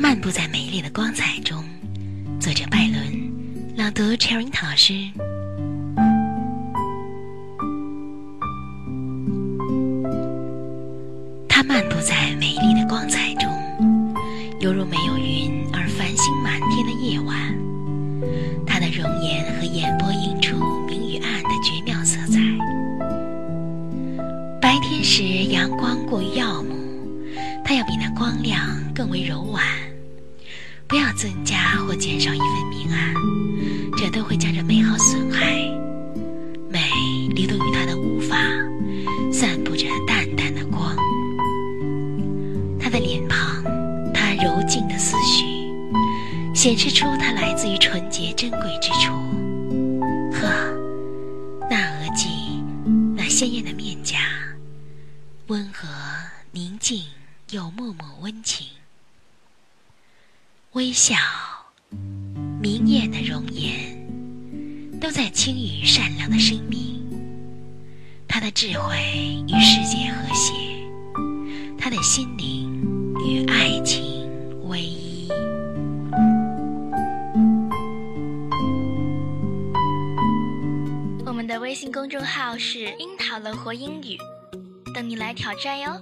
漫步在美丽的光彩中。作者拜伦，朗读 Cherry 老师。他漫步在美丽的光彩中，犹如没有云而繁星满天的夜晚。他的容颜和眼波映出明与暗的绝妙色彩。白天时阳光过于耀目，它要比那光亮更为柔婉。不要增加或减少一份明暗，这都会将这美好损害。美流动于他的乌发，散布着淡淡的光。他的脸庞，他柔静的思绪，显示出他来自于纯洁珍贵之处。呵，那额际，那鲜艳的面颊，温和宁静又默默温情。微笑，明艳的容颜，都在轻语善良的生命。他的智慧与世界和谐，他的心灵与爱情唯一。我们的微信公众号是“樱桃乐活英语”，等你来挑战哟。